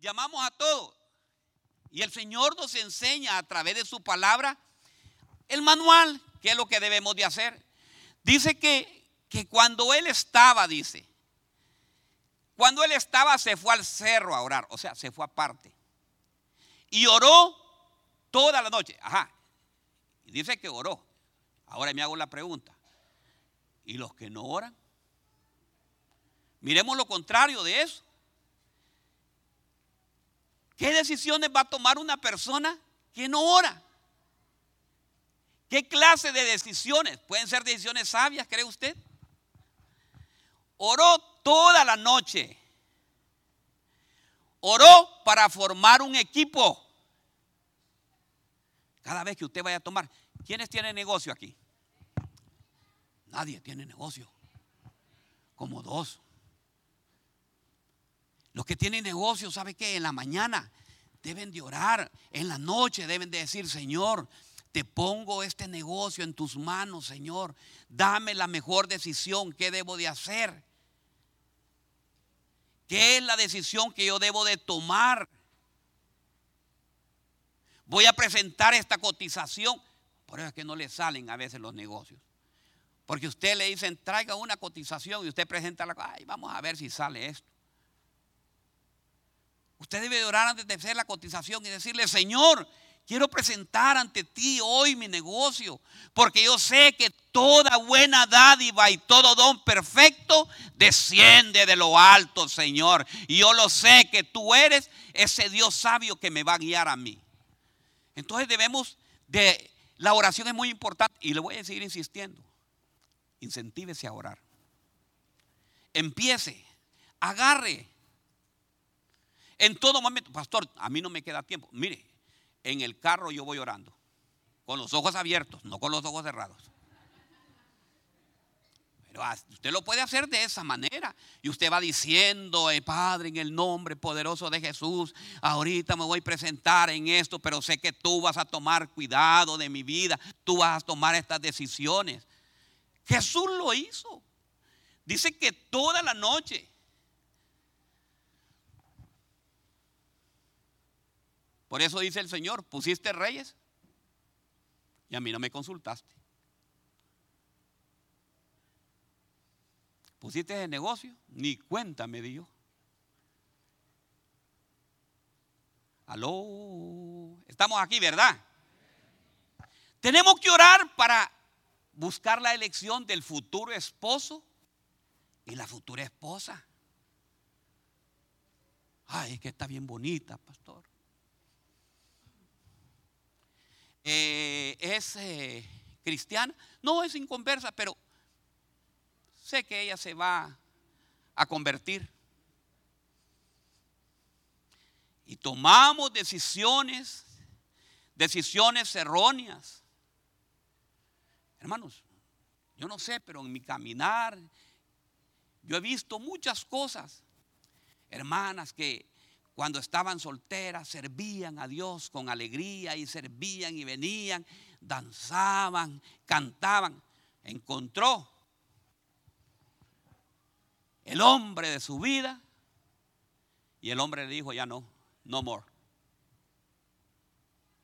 llamamos a todos. Y el Señor nos enseña a través de su palabra el manual, qué es lo que debemos de hacer. Dice que, que cuando Él estaba, dice, cuando Él estaba se fue al cerro a orar, o sea, se fue aparte. Y oró toda la noche. Ajá. Y dice que oró. Ahora me hago la pregunta. ¿Y los que no oran? Miremos lo contrario de eso. ¿Qué decisiones va a tomar una persona que no ora? ¿Qué clase de decisiones? ¿Pueden ser decisiones sabias, cree usted? Oró toda la noche. Oró para formar un equipo. Cada vez que usted vaya a tomar, ¿quiénes tienen negocio aquí? Nadie tiene negocio. Como dos. Los que tienen negocio, ¿sabe qué? En la mañana deben de orar. En la noche deben de decir, Señor, te pongo este negocio en tus manos, Señor. Dame la mejor decisión. ¿Qué debo de hacer? ¿Qué es la decisión que yo debo de tomar? Voy a presentar esta cotización. Por eso es que no le salen a veces los negocios. Porque usted le dicen, traiga una cotización y usted presenta la ay, vamos a ver si sale esto. Usted debe orar antes de hacer la cotización y decirle, Señor, quiero presentar ante ti hoy mi negocio, porque yo sé que toda buena dádiva y todo don perfecto desciende de lo alto, Señor. Y yo lo sé que tú eres ese Dios sabio que me va a guiar a mí. Entonces debemos de, la oración es muy importante y le voy a seguir insistiendo. Incentívese a orar. Empiece, agarre en todo momento, pastor, a mí no me queda tiempo. Mire, en el carro yo voy orando, con los ojos abiertos, no con los ojos cerrados. Pero usted lo puede hacer de esa manera. Y usted va diciendo, eh, Padre, en el nombre poderoso de Jesús, ahorita me voy a presentar en esto, pero sé que tú vas a tomar cuidado de mi vida, tú vas a tomar estas decisiones. Jesús lo hizo. Dice que toda la noche Por eso dice el Señor, pusiste reyes y a mí no me consultaste. Pusiste el negocio, ni cuenta me dio. Aló, estamos aquí, ¿verdad? Tenemos que orar para buscar la elección del futuro esposo y la futura esposa. Ay, es que está bien bonita, pastor. Eh, es eh, cristiana. No es inconversa, pero sé que ella se va a convertir. Y tomamos decisiones, decisiones erróneas. Hermanos, yo no sé, pero en mi caminar, yo he visto muchas cosas. Hermanas que cuando estaban solteras, servían a Dios con alegría y servían y venían, danzaban, cantaban. Encontró el hombre de su vida y el hombre le dijo, ya no, no more.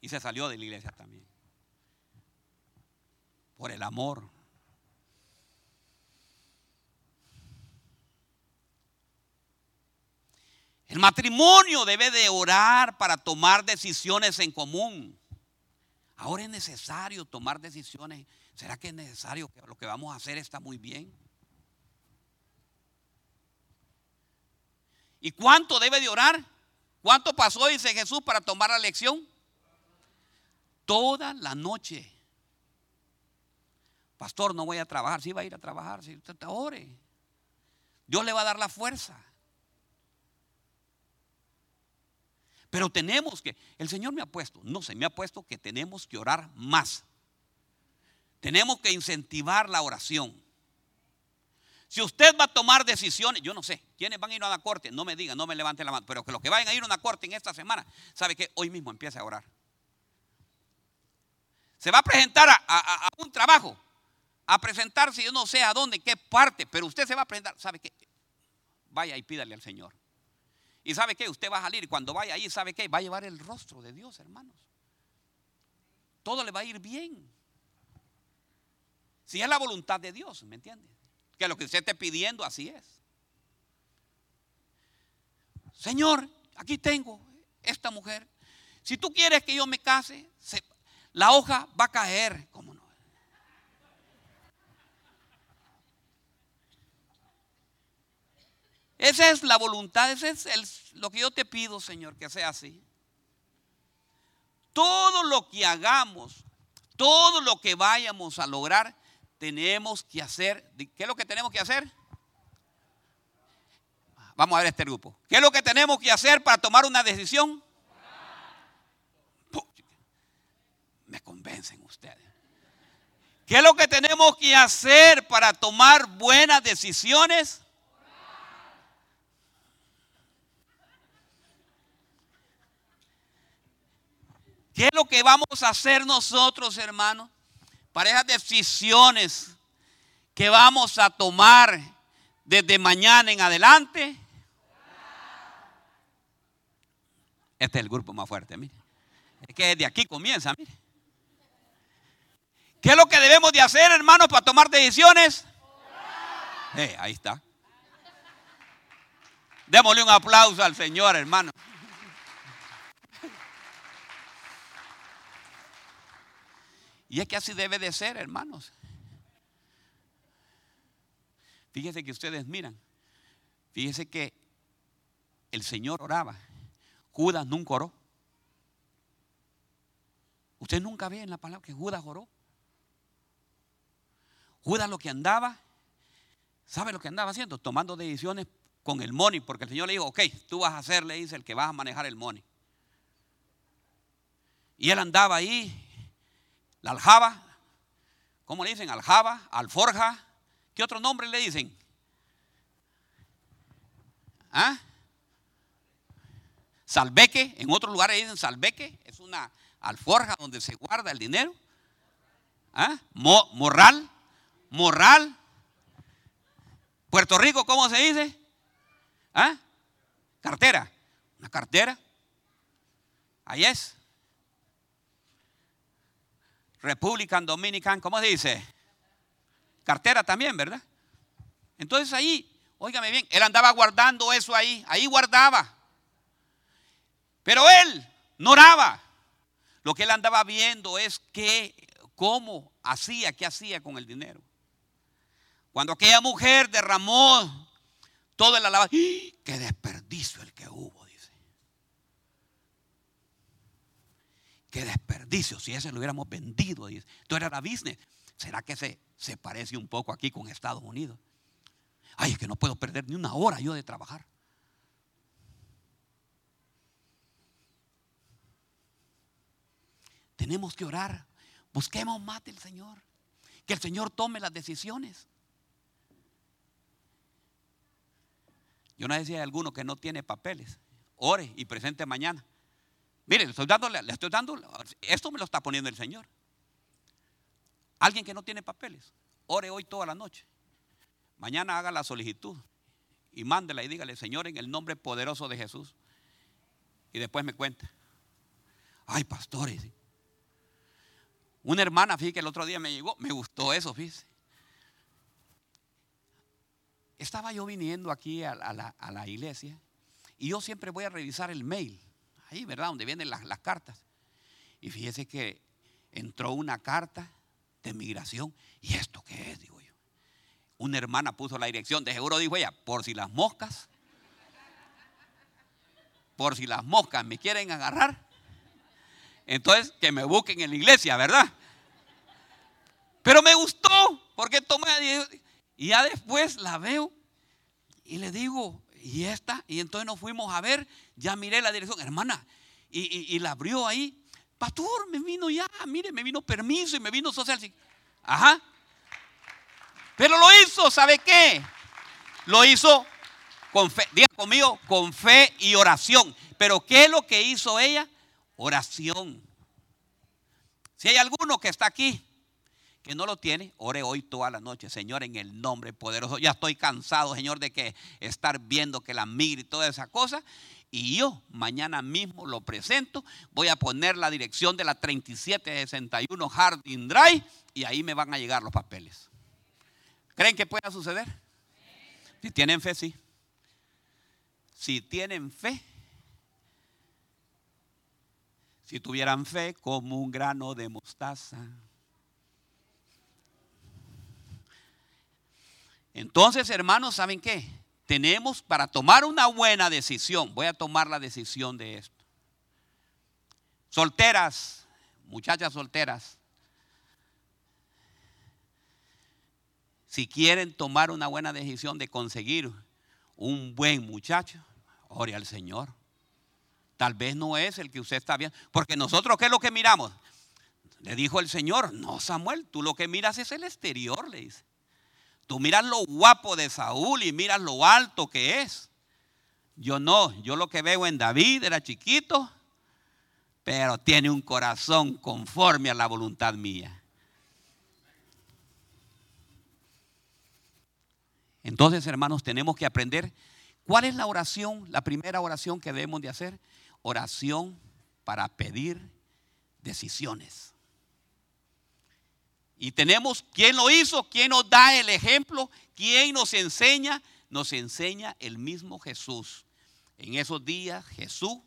Y se salió de la iglesia también. Por el amor. El matrimonio debe de orar para tomar decisiones en común. Ahora es necesario tomar decisiones. ¿Será que es necesario que lo que vamos a hacer está muy bien? ¿Y cuánto debe de orar? ¿Cuánto pasó, dice Jesús, para tomar la lección? Toda la noche. Pastor, no voy a trabajar. Sí va a ir a trabajar. Si usted ore. Dios le va a dar la fuerza. Pero tenemos que, el Señor me ha puesto, no sé, me ha puesto que tenemos que orar más. Tenemos que incentivar la oración. Si usted va a tomar decisiones, yo no sé, ¿quiénes van a ir a una corte? No me digan, no me levanten la mano, pero que los que vayan a ir a una corte en esta semana, sabe que hoy mismo empiece a orar. Se va a presentar a, a un trabajo, a presentarse, yo no sé a dónde, qué parte, pero usted se va a presentar, sabe que vaya y pídale al Señor. Y sabe qué, usted va a salir cuando vaya ahí, ¿sabe qué? Va a llevar el rostro de Dios, hermanos. Todo le va a ir bien. Si es la voluntad de Dios, ¿me entiende? Que lo que usted esté pidiendo, así es. Señor, aquí tengo esta mujer. Si tú quieres que yo me case, la hoja va a caer. ¿Cómo no? Esa es la voluntad, ese es lo que yo te pido, Señor, que sea así. Todo lo que hagamos, todo lo que vayamos a lograr, tenemos que hacer. ¿Qué es lo que tenemos que hacer? Vamos a ver este grupo. ¿Qué es lo que tenemos que hacer para tomar una decisión? Me convencen ustedes. ¿Qué es lo que tenemos que hacer para tomar buenas decisiones? ¿Qué es lo que vamos a hacer nosotros, hermanos, para esas decisiones que vamos a tomar desde mañana en adelante? Este es el grupo más fuerte, mire. Es que de aquí comienza, mire. ¿Qué es lo que debemos de hacer, hermanos, para tomar decisiones? Eh, ahí está. Démosle un aplauso al Señor, hermano. Y es que así debe de ser, hermanos. Fíjese que ustedes miran. Fíjese que el Señor oraba. Judas nunca oró. Usted nunca ve en la palabra que Judas oró. Judas lo que andaba, ¿sabe lo que andaba haciendo? Tomando decisiones con el money, porque el Señor le dijo, ok, tú vas a ser, le dice, el que vas a manejar el money. Y él andaba ahí la aljaba, ¿cómo le dicen? Aljaba, alforja. ¿Qué otro nombre le dicen? ¿Ah? Salveque, en otros lugares dicen salveque, es una alforja donde se guarda el dinero. ¿Ah? morral, morral. Puerto Rico, ¿cómo se dice? ¿Ah? Cartera, una cartera. Ahí es. Republican Dominican, ¿cómo se dice? Cartera también, ¿verdad? Entonces ahí, óigame bien, él andaba guardando eso ahí, ahí guardaba. Pero él no oraba. Lo que él andaba viendo es qué, cómo hacía, qué hacía con el dinero. Cuando aquella mujer derramó todo el alabanza, qué desperdicio el que hubo. Qué desperdicio si ese lo hubiéramos vendido. Esto era la business. ¿Será que se, se parece un poco aquí con Estados Unidos? Ay, es que no puedo perder ni una hora yo de trabajar. Tenemos que orar. Busquemos más del Señor. Que el Señor tome las decisiones. Yo no decía a alguno que no tiene papeles. Ore y presente mañana. Mire, le estoy dando, le estoy dando, esto me lo está poniendo el Señor. Alguien que no tiene papeles, ore hoy toda la noche. Mañana haga la solicitud y mándela y dígale, Señor, en el nombre poderoso de Jesús. Y después me cuenta. Ay, pastores. Una hermana, fíjate que el otro día me llegó, me gustó eso, fíjese. Estaba yo viniendo aquí a la iglesia y yo siempre voy a revisar el mail ahí, ¿verdad? Donde vienen las, cartas. Y fíjese que entró una carta de migración. ¿Y esto qué es? Digo yo. Una hermana puso la dirección, de seguro dijo ella, por si las moscas, por si las moscas me quieren agarrar, entonces que me busquen en la iglesia, ¿verdad? Pero me gustó, porque tomé, y ya después la veo y le digo, y esta, y entonces nos fuimos a ver, ya miré la dirección, hermana, y, la abrió ahí. Pastor, me vino ya, mire, me vino permiso y me vino social. Ajá. Pero lo hizo, ¿sabe qué? Lo hizo con fe, diga conmigo, con fe y oración. Pero ¿qué es lo que hizo ella? Oración. Si hay alguno que está aquí, que no lo tiene, ore hoy toda la noche, Señor, en el nombre poderoso. Ya estoy cansado, Señor, de que estar viendo que la migre y toda esa cosa. Y yo mañana mismo lo presento. Voy a poner la dirección de la 3761 Harding Drive y ahí me van a llegar los papeles. ¿Creen que pueda suceder? Si tienen fe, sí. Si tienen fe, si tuvieran fe como un grano de mostaza. Entonces, hermanos, ¿saben qué? Tenemos para tomar una buena decisión. Voy a tomar la decisión de esto. Solteras, muchachas solteras. Si quieren tomar una buena decisión de conseguir un buen muchacho, ore al Señor. Tal vez no es el que usted está viendo. Porque nosotros, ¿qué es lo que miramos? Le dijo el Señor, no Samuel, tú lo que miras es el exterior, le dice. Tú miras lo guapo de Saúl y miras lo alto que es. Yo no, yo lo que veo en David era chiquito, pero tiene un corazón conforme a la voluntad mía. Entonces, hermanos, tenemos que aprender cuál es la oración, la primera oración que debemos de hacer. Oración para pedir decisiones. Y tenemos, ¿quién lo hizo? ¿Quién nos da el ejemplo? ¿Quién nos enseña? Nos enseña el mismo Jesús. En esos días Jesús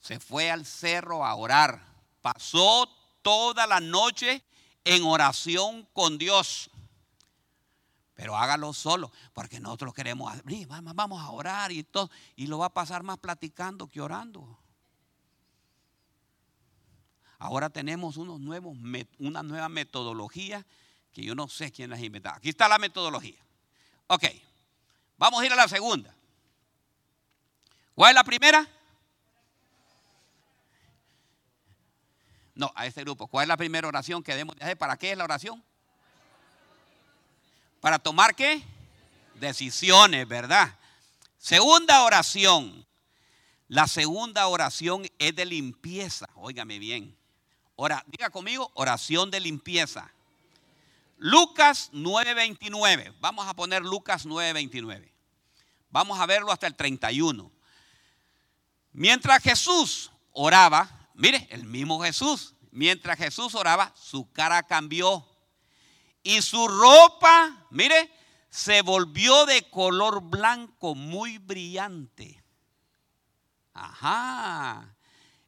se fue al cerro a orar. Pasó toda la noche en oración con Dios. Pero hágalo solo, porque nosotros queremos, vamos a orar y todo, y lo va a pasar más platicando que orando. Ahora tenemos unos nuevos, una nueva metodología que yo no sé quién las ha inventado. Aquí está la metodología. Ok, vamos a ir a la segunda. ¿Cuál es la primera? No, a este grupo. ¿Cuál es la primera oración que debemos de hacer? ¿Para qué es la oración? ¿Para tomar qué? Decisiones, ¿verdad? Segunda oración. La segunda oración es de limpieza. Óigame bien diga conmigo, oración de limpieza. Lucas 9:29. Vamos a poner Lucas 9:29. Vamos a verlo hasta el 31. Mientras Jesús oraba, mire, el mismo Jesús, mientras Jesús oraba, su cara cambió. Y su ropa, mire, se volvió de color blanco muy brillante. Ajá.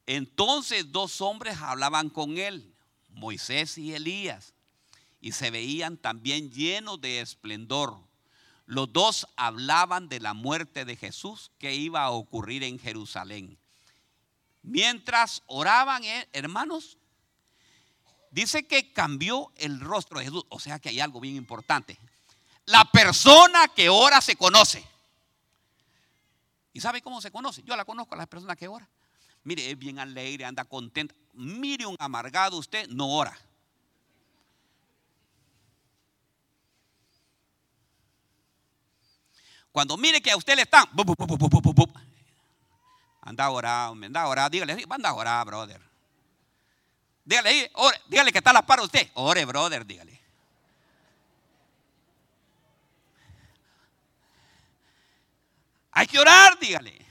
Entonces dos hombres hablaban con él, Moisés y Elías, y se veían también llenos de esplendor. Los dos hablaban de la muerte de Jesús que iba a ocurrir en Jerusalén. Mientras oraban, eh, hermanos, dice que cambió el rostro de Jesús. O sea que hay algo bien importante. La persona que ora se conoce. ¿Y sabe cómo se conoce? Yo la conozco a la persona que ora. Mire, es bien alegre, anda contenta. Mire un amargado usted, no ora. Cuando mire que a usted le están, anda a orar, anda a orar, dígale, anda a orar, brother. Dígale, dígale que está la par usted. Ore, brother, dígale. Hay que orar, dígale.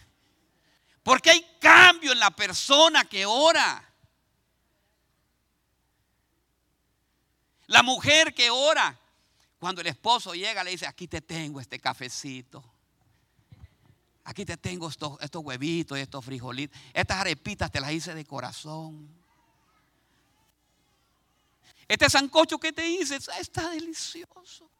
Porque hay cambio en la persona que ora. La mujer que ora, cuando el esposo llega, le dice, aquí te tengo este cafecito. Aquí te tengo estos, huevitos y estos frijolitos. Estas arepitas te las hice de corazón. Este sancocho que te hice está delicioso.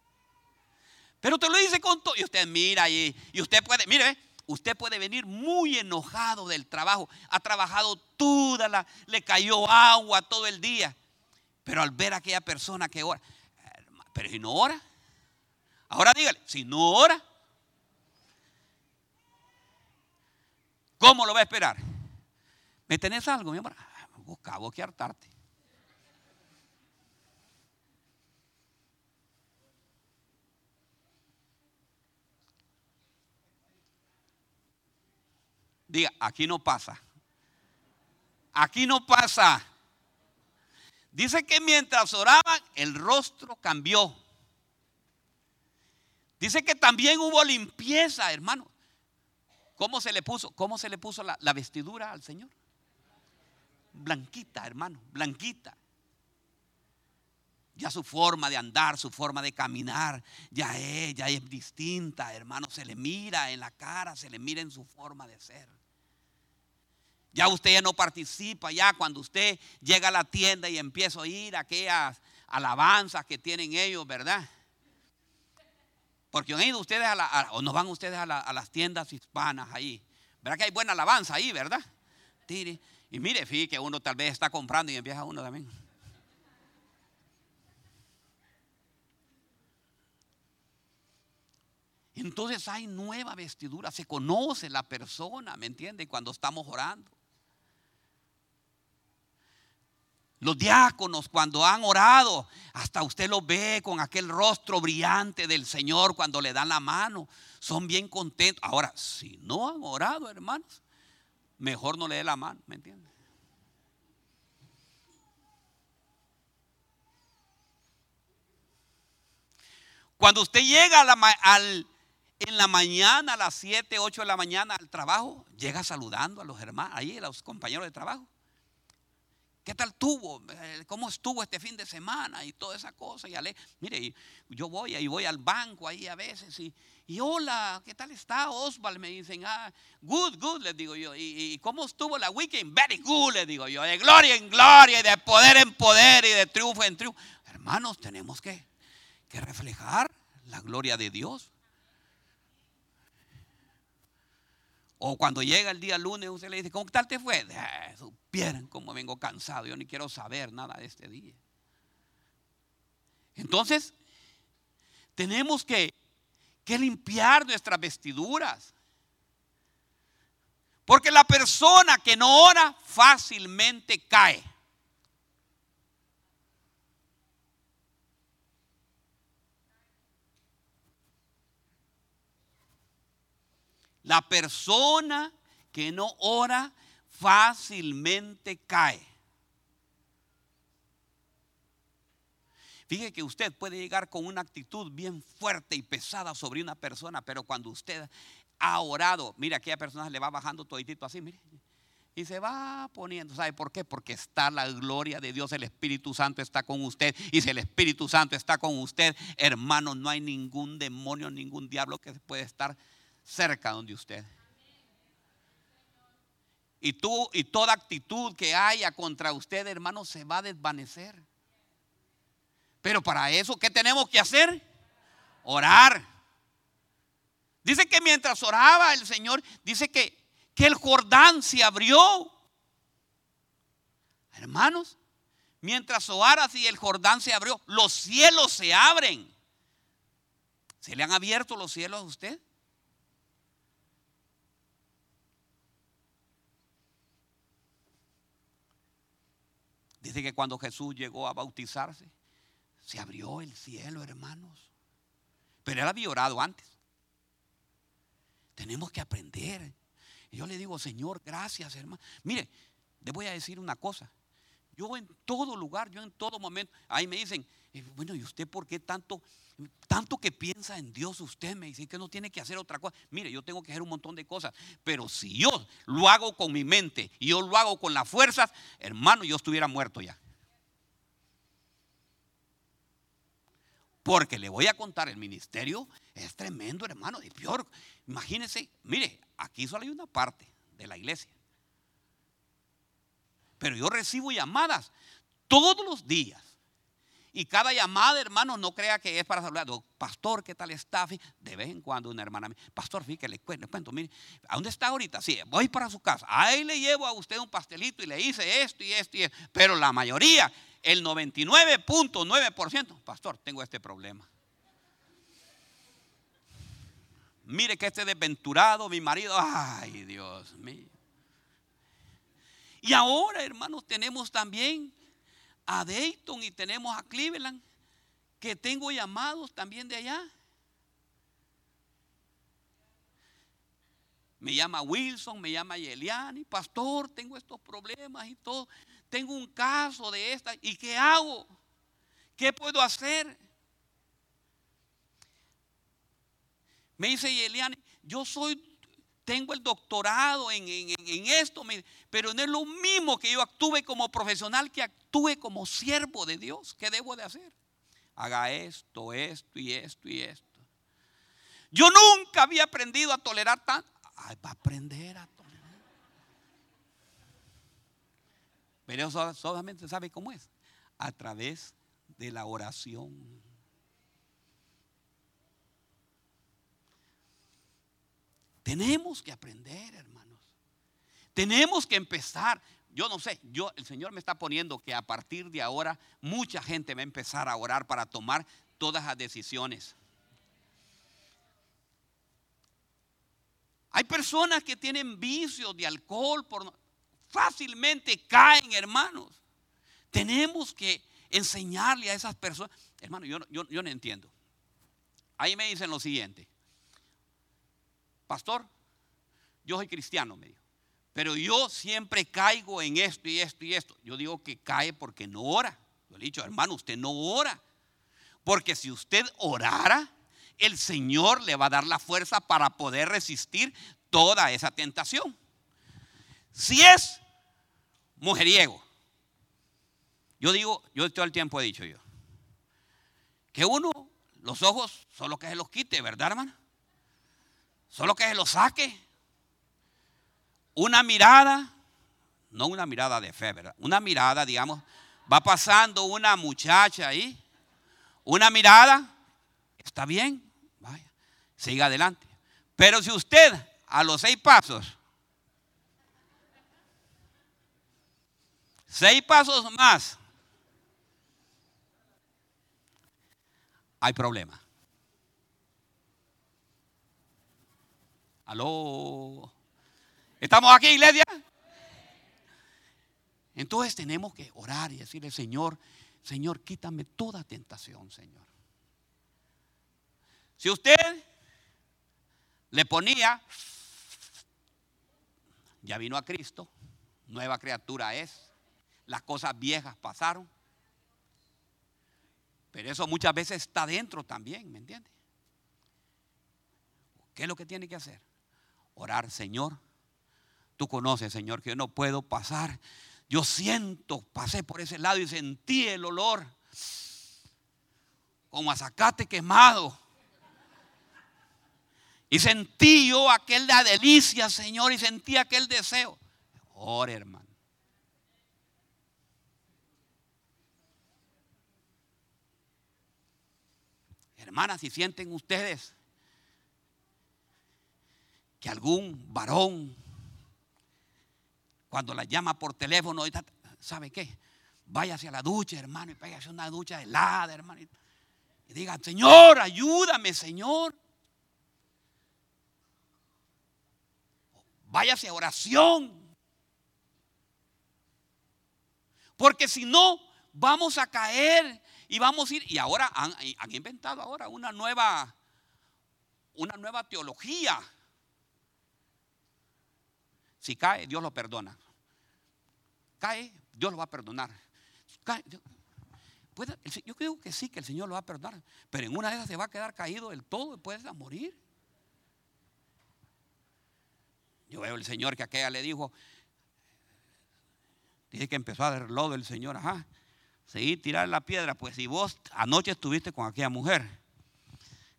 Pero te lo hice con todo. Y usted mira y, y usted puede, mire, Usted puede venir muy enojado del trabajo. Ha trabajado toda la, le cayó agua todo el día. Pero al ver a aquella persona que ora, pero si no ora, ahora dígale, si no ora, ¿cómo lo va a esperar? ¿Me tenés algo, mi amor? Busca, vos Diga, aquí no pasa. Aquí no pasa. Dice que mientras oraban, el rostro cambió. Dice que también hubo limpieza, hermano. ¿Cómo se le puso? ¿Cómo se le puso la, la vestidura al Señor? Blanquita, hermano, blanquita. Ya su forma de andar, su forma de caminar, ya es, ya es distinta, hermano. Se le mira en la cara, se le mira en su forma de ser. Ya usted ya no participa, ya cuando usted llega a la tienda y empieza a oír aquellas alabanzas que tienen ellos, ¿verdad? Porque han ido ustedes a, o van ustedes a, las tiendas hispanas ahí. ¿Verdad que hay buena alabanza ahí, verdad? Y mire, fíjate que uno tal vez está comprando y empieza uno también. Entonces hay nueva vestidura, se conoce la persona, ¿me entiende? Cuando estamos orando. Los diáconos cuando han orado, hasta usted lo ve con aquel rostro brillante del Señor cuando le dan la mano. Son bien contentos. Ahora, si no han orado, hermanos, mejor no le dé la mano, ¿me entiende? Cuando usted llega al, en la mañana, a las 7, 8 de la mañana al trabajo, llega saludando a los hermanos, ahí a los compañeros de trabajo. ¿Qué tal tuvo? Eh, ¿Cómo estuvo este fin de semana? Y toda esa cosa. Y ale, mire, yo voy y voy al banco ahí a veces y, y hola, ¿qué tal está Oswald? Me dicen, ah, good, good, les digo yo. ¿Y, cómo estuvo la weekend? Very good, les digo yo. De gloria en gloria y de poder en poder y de triunfo en triunfo. Hermanos, tenemos que, que reflejar la gloria de Dios. O cuando llega el día lunes, usted le dice, ¿cómo tal te fue? Ah, supieran cómo vengo cansado, yo ni quiero saber nada de este día. Entonces, tenemos que, que limpiar nuestras vestiduras. Porque la persona que no ora fácilmente cae. La persona que no ora fácilmente cae. Fíjese que usted puede llegar con una actitud bien fuerte y pesada sobre una persona, pero cuando usted ha orado, mira, aquella persona le va bajando toditito así, mire, y se va poniendo. ¿Sabe por qué? Porque está la gloria de Dios, el Espíritu Santo está con usted. Y si el Espíritu Santo está con usted, hermano, no hay ningún demonio, ningún diablo que puede estar cerca donde usted. Y tú y toda actitud que haya contra usted, hermano, se va a desvanecer. Pero para eso, ¿qué tenemos que hacer? Orar. Dice que mientras oraba el Señor, dice que, que el Jordán se abrió. Hermanos, mientras orara así el Jordán se abrió, los cielos se abren. ¿Se le han abierto los cielos a usted? Dice que cuando Jesús llegó a bautizarse, se abrió el cielo, hermanos. Pero él había orado antes. Tenemos que aprender. Yo le digo, Señor, gracias, hermano. Mire, le voy a decir una cosa. Yo en todo lugar, yo en todo momento, ahí me dicen, bueno, ¿y usted por qué tanto tanto que piensa en Dios usted me dice que no tiene que hacer otra cosa. Mire, yo tengo que hacer un montón de cosas, pero si yo lo hago con mi mente y yo lo hago con las fuerzas, hermano, yo estuviera muerto ya. Porque le voy a contar, el ministerio es tremendo, hermano, y peor. Imagínense, mire, aquí solo hay una parte de la iglesia. Pero yo recibo llamadas todos los días y cada llamada, hermano, no crea que es para saludar. Pastor, ¿qué tal está? De vez en cuando una hermana, pastor, fíjate, le cuento, le cuento, mire, ¿a dónde está ahorita? Sí, voy para su casa. Ahí le llevo a usted un pastelito y le hice esto y esto y esto. Pero la mayoría, el 99.9%, pastor, tengo este problema. Mire que este desventurado, mi marido, ay Dios mío. Y ahora, hermanos, tenemos también a Dayton y tenemos a Cleveland, que tengo llamados también de allá. me llama Wilson, me llama Yeliani, pastor, tengo estos problemas y todo. Tengo un caso de esta. ¿Y qué hago? ¿Qué puedo hacer? Me dice Yeliani, yo soy, tengo el doctorado en, esto, pero no es lo mismo que yo actúe como profesional que actúe como siervo de Dios. ¿Qué debo de hacer? Haga esto, esto y esto y esto. Yo nunca había aprendido a tolerar tanto va a aprender a tolerar. Pero solamente sabe cómo es. A través de la oración. Tenemos que aprender, hermanos. Tenemos que empezar. Yo no sé, yo el Señor me está poniendo que a partir de ahora mucha gente va a empezar a orar para tomar todas las decisiones. Hay personas que tienen vicios de alcohol, por, fácilmente caen, hermanos. Tenemos que enseñarle a esas personas. Hermano, yo, yo no entiendo. Ahí me dicen lo siguiente. Pastor, yo soy cristiano, me dijo. Pero yo siempre caigo en esto y esto y esto. Yo digo que cae porque no ora. Yo le he dicho, hermano, usted no ora. Porque si usted orara, el Señor le va a dar la fuerza para poder resistir toda esa tentación. Si es mujeriego, yo digo, yo todo el tiempo he dicho yo, que uno, los ojos, solo que se los quite, ¿verdad, hermano? Solo que se los saque. Una mirada, no una mirada de fe, ¿verdad? Una mirada, digamos, va pasando una muchacha ahí, una mirada, Está bien, vaya, siga adelante. Pero si usted a los seis pasos, seis pasos más, hay problema. Aló. ¿Estamos aquí, iglesia? Entonces tenemos que orar y decirle, Señor, Señor, quítame toda tentación, Señor. Si usted le ponía, ya vino a Cristo, nueva criatura es, las cosas viejas pasaron, pero eso muchas veces está dentro también, ¿me entiende? ¿Qué es lo que tiene que hacer? Orar, Señor. Tú conoces, Señor, que yo no puedo pasar. Yo siento, pasé por ese lado y sentí el olor como a zacate quemado. Y sentí yo aquella delicia, Señor, y sentí aquel deseo. Ore, hermano. Hermanas, si sienten ustedes que algún varón, cuando la llama por teléfono, ¿sabe qué? Vaya hacia la ducha, hermano, y pégase una ducha helada, hermano. Y diga, Señor, ayúdame, Señor. váyase a oración. Porque si no, vamos a caer y vamos a ir. Y ahora han, inventado ahora una nueva, una nueva teología. Si cae, Dios lo perdona. Cae, Dios lo va a perdonar. yo creo que sí, que el Señor lo va a perdonar. Pero en una de esas se va a quedar caído del todo y puede morir. Yo veo el Señor que aquella le dijo, dice que empezó a dar lodo el Señor, ajá, seguí tirar la piedra, pues si vos anoche estuviste con aquella mujer,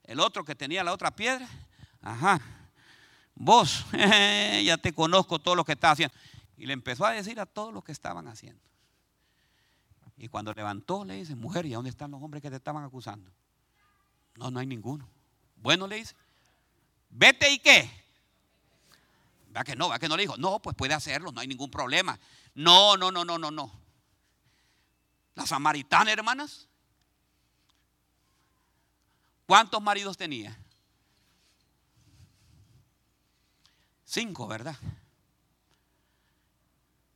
el otro que tenía la otra piedra, ajá, vos, ya te conozco todo lo que estás haciendo. Y le empezó a decir a todos los que estaban haciendo. Y cuando levantó, le dice, mujer, ¿y dónde están los hombres que te estaban acusando? No, no hay ninguno. Bueno, le dice, vete y qué. ¿Va que no? ¿Va que no le dijo? No, pues puede hacerlo, no hay ningún problema. No, no, no, no, no, no. La samaritana, hermanas. ¿Cuántos maridos tenía? Cinco, ¿verdad?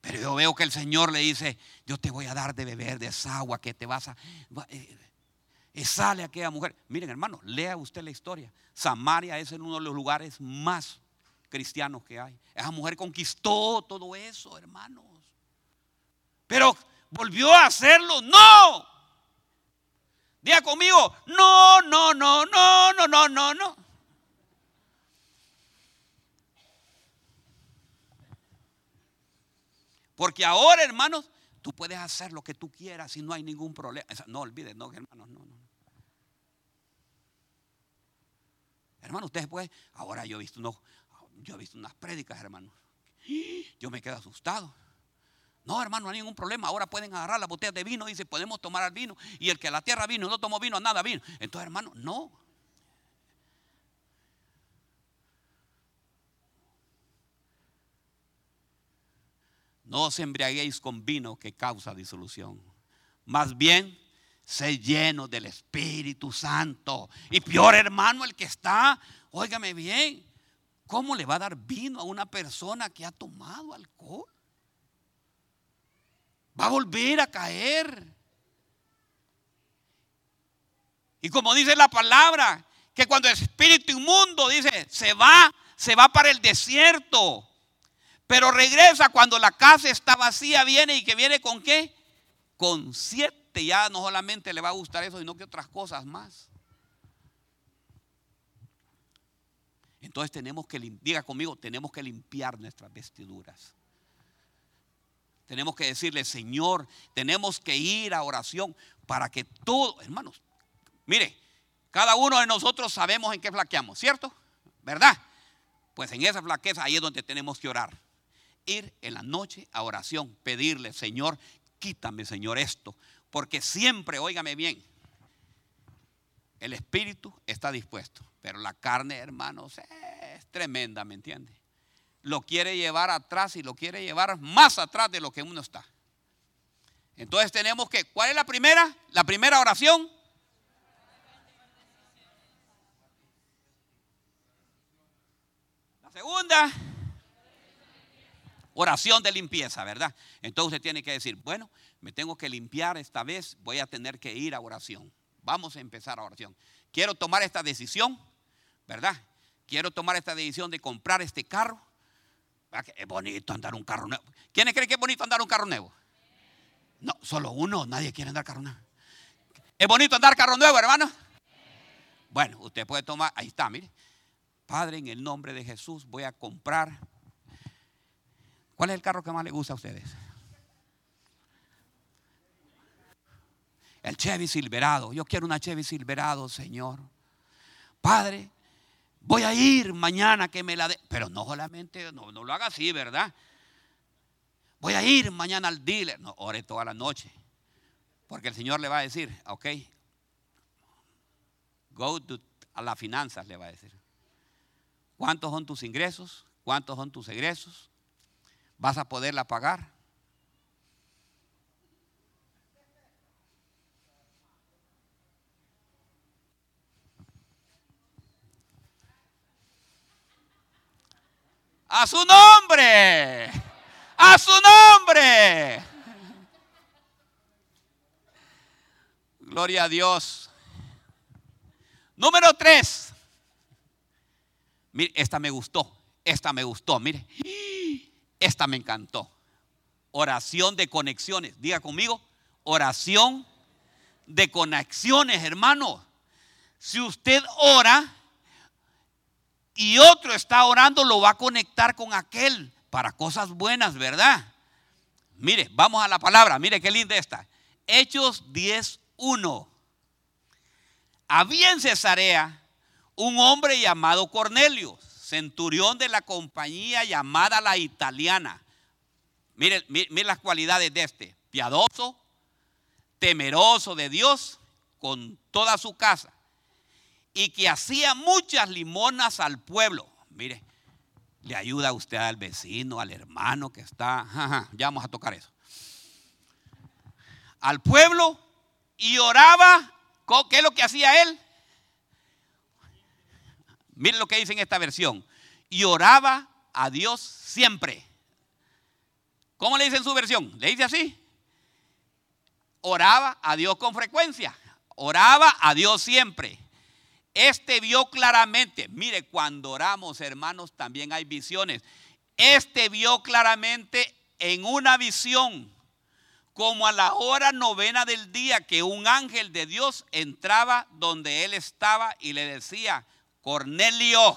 Pero yo veo que el Señor le dice, yo te voy a dar de beber de esa agua que te vas a... Eh, y sale aquella mujer. Miren, hermano, lea usted la historia. Samaria es uno de los lugares más cristianos que hay. Esa mujer conquistó todo eso, hermanos. Pero volvió a hacerlo. No. Diga conmigo, no, no, no, no, no, no, no, no. Porque ahora, hermanos, tú puedes hacer lo que tú quieras y no hay ningún problema. No olvides, no, hermanos, no, no. Hermano, ustedes pueden. Ahora yo he visto yo he visto unas prédicas, hermanos. Yo me quedo asustado. No, hermano, no hay ningún problema. Ahora pueden agarrar las botellas de vino. Dice, podemos tomar el vino. Y el que a la tierra vino no tomó vino, nada vino. Entonces, hermano, no. No os embriaguéis con vino que causa disolución. Más bien, sé lleno del Espíritu Santo. Y peor, hermano, el que está, óigame bien, ¿cómo le va a dar vino a una persona que ha tomado alcohol? Va a volver a caer. Y como dice la palabra, que cuando el espíritu inmundo dice, se va, se va para el desierto. Pero regresa cuando la casa está vacía, viene y que viene con qué? Con siete. Ya no solamente le va a gustar eso, sino que otras cosas más. Entonces tenemos que, diga conmigo, tenemos que limpiar nuestras vestiduras. Tenemos que decirle, Señor, tenemos que ir a oración para que todo, hermanos, mire, cada uno de nosotros sabemos en qué flaqueamos, ¿cierto? ¿Verdad? Pues en esa flaqueza ahí es donde tenemos que orar ir en la noche a oración, pedirle, Señor, quítame, Señor, esto. Porque siempre, óigame bien, el espíritu está dispuesto, pero la carne, hermanos, es tremenda, ¿me entiende? Lo quiere llevar atrás y lo quiere llevar más atrás de lo que uno está. Entonces tenemos que, ¿cuál es la primera? La primera oración. La segunda oración de limpieza, ¿verdad? Entonces usted tiene que decir, bueno, me tengo que limpiar esta vez, voy a tener que ir a oración. Vamos a empezar a oración. Quiero tomar esta decisión, ¿verdad? Quiero tomar esta decisión de comprar este carro. Es bonito andar un carro nuevo. ¿Quiénes creen que es bonito andar un carro nuevo? No, solo uno, nadie quiere andar carro nuevo. ¿Es bonito andar carro nuevo, hermano? Bueno, usted puede tomar, ahí está, mire. Padre, en el nombre de Jesús voy a comprar ¿Cuál es el carro que más le gusta a ustedes? El Chevy Silverado. Yo quiero una Chevy Silverado, Señor. Padre, voy a ir mañana que me la dé. Pero no solamente, no, no lo haga así, ¿verdad? Voy a ir mañana al dealer. No, ore toda la noche. Porque el Señor le va a decir, ok, go to, a las finanzas, le va a decir. ¿Cuántos son tus ingresos? ¿Cuántos son tus egresos? ¿Vas a poderla pagar? A su nombre. A su nombre. Gloria a Dios. Número tres. Mire, esta me gustó. Esta me gustó. Mire. Esta me encantó. Oración de conexiones. Diga conmigo, oración de conexiones, hermano. Si usted ora y otro está orando, lo va a conectar con aquel para cosas buenas, ¿verdad? Mire, vamos a la palabra. Mire qué linda esta. Hechos 10.1. Había en Cesarea un hombre llamado Cornelio centurión de la compañía llamada la italiana. Miren, miren, las cualidades de este. Piadoso, temeroso de Dios con toda su casa. Y que hacía muchas limonas al pueblo. Mire, le ayuda a usted al vecino, al hermano que está. ya vamos a tocar eso. Al pueblo y oraba. ¿Qué es lo que hacía él? Miren lo que dice en esta versión. Y oraba a Dios siempre. ¿Cómo le dice en su versión? ¿Le dice así? Oraba a Dios con frecuencia. Oraba a Dios siempre. este vio claramente, mire, cuando oramos, hermanos, también hay visiones. Este vio claramente en una visión, como a la hora novena del día, que un ángel de Dios entraba donde él estaba y le decía, Cornelio.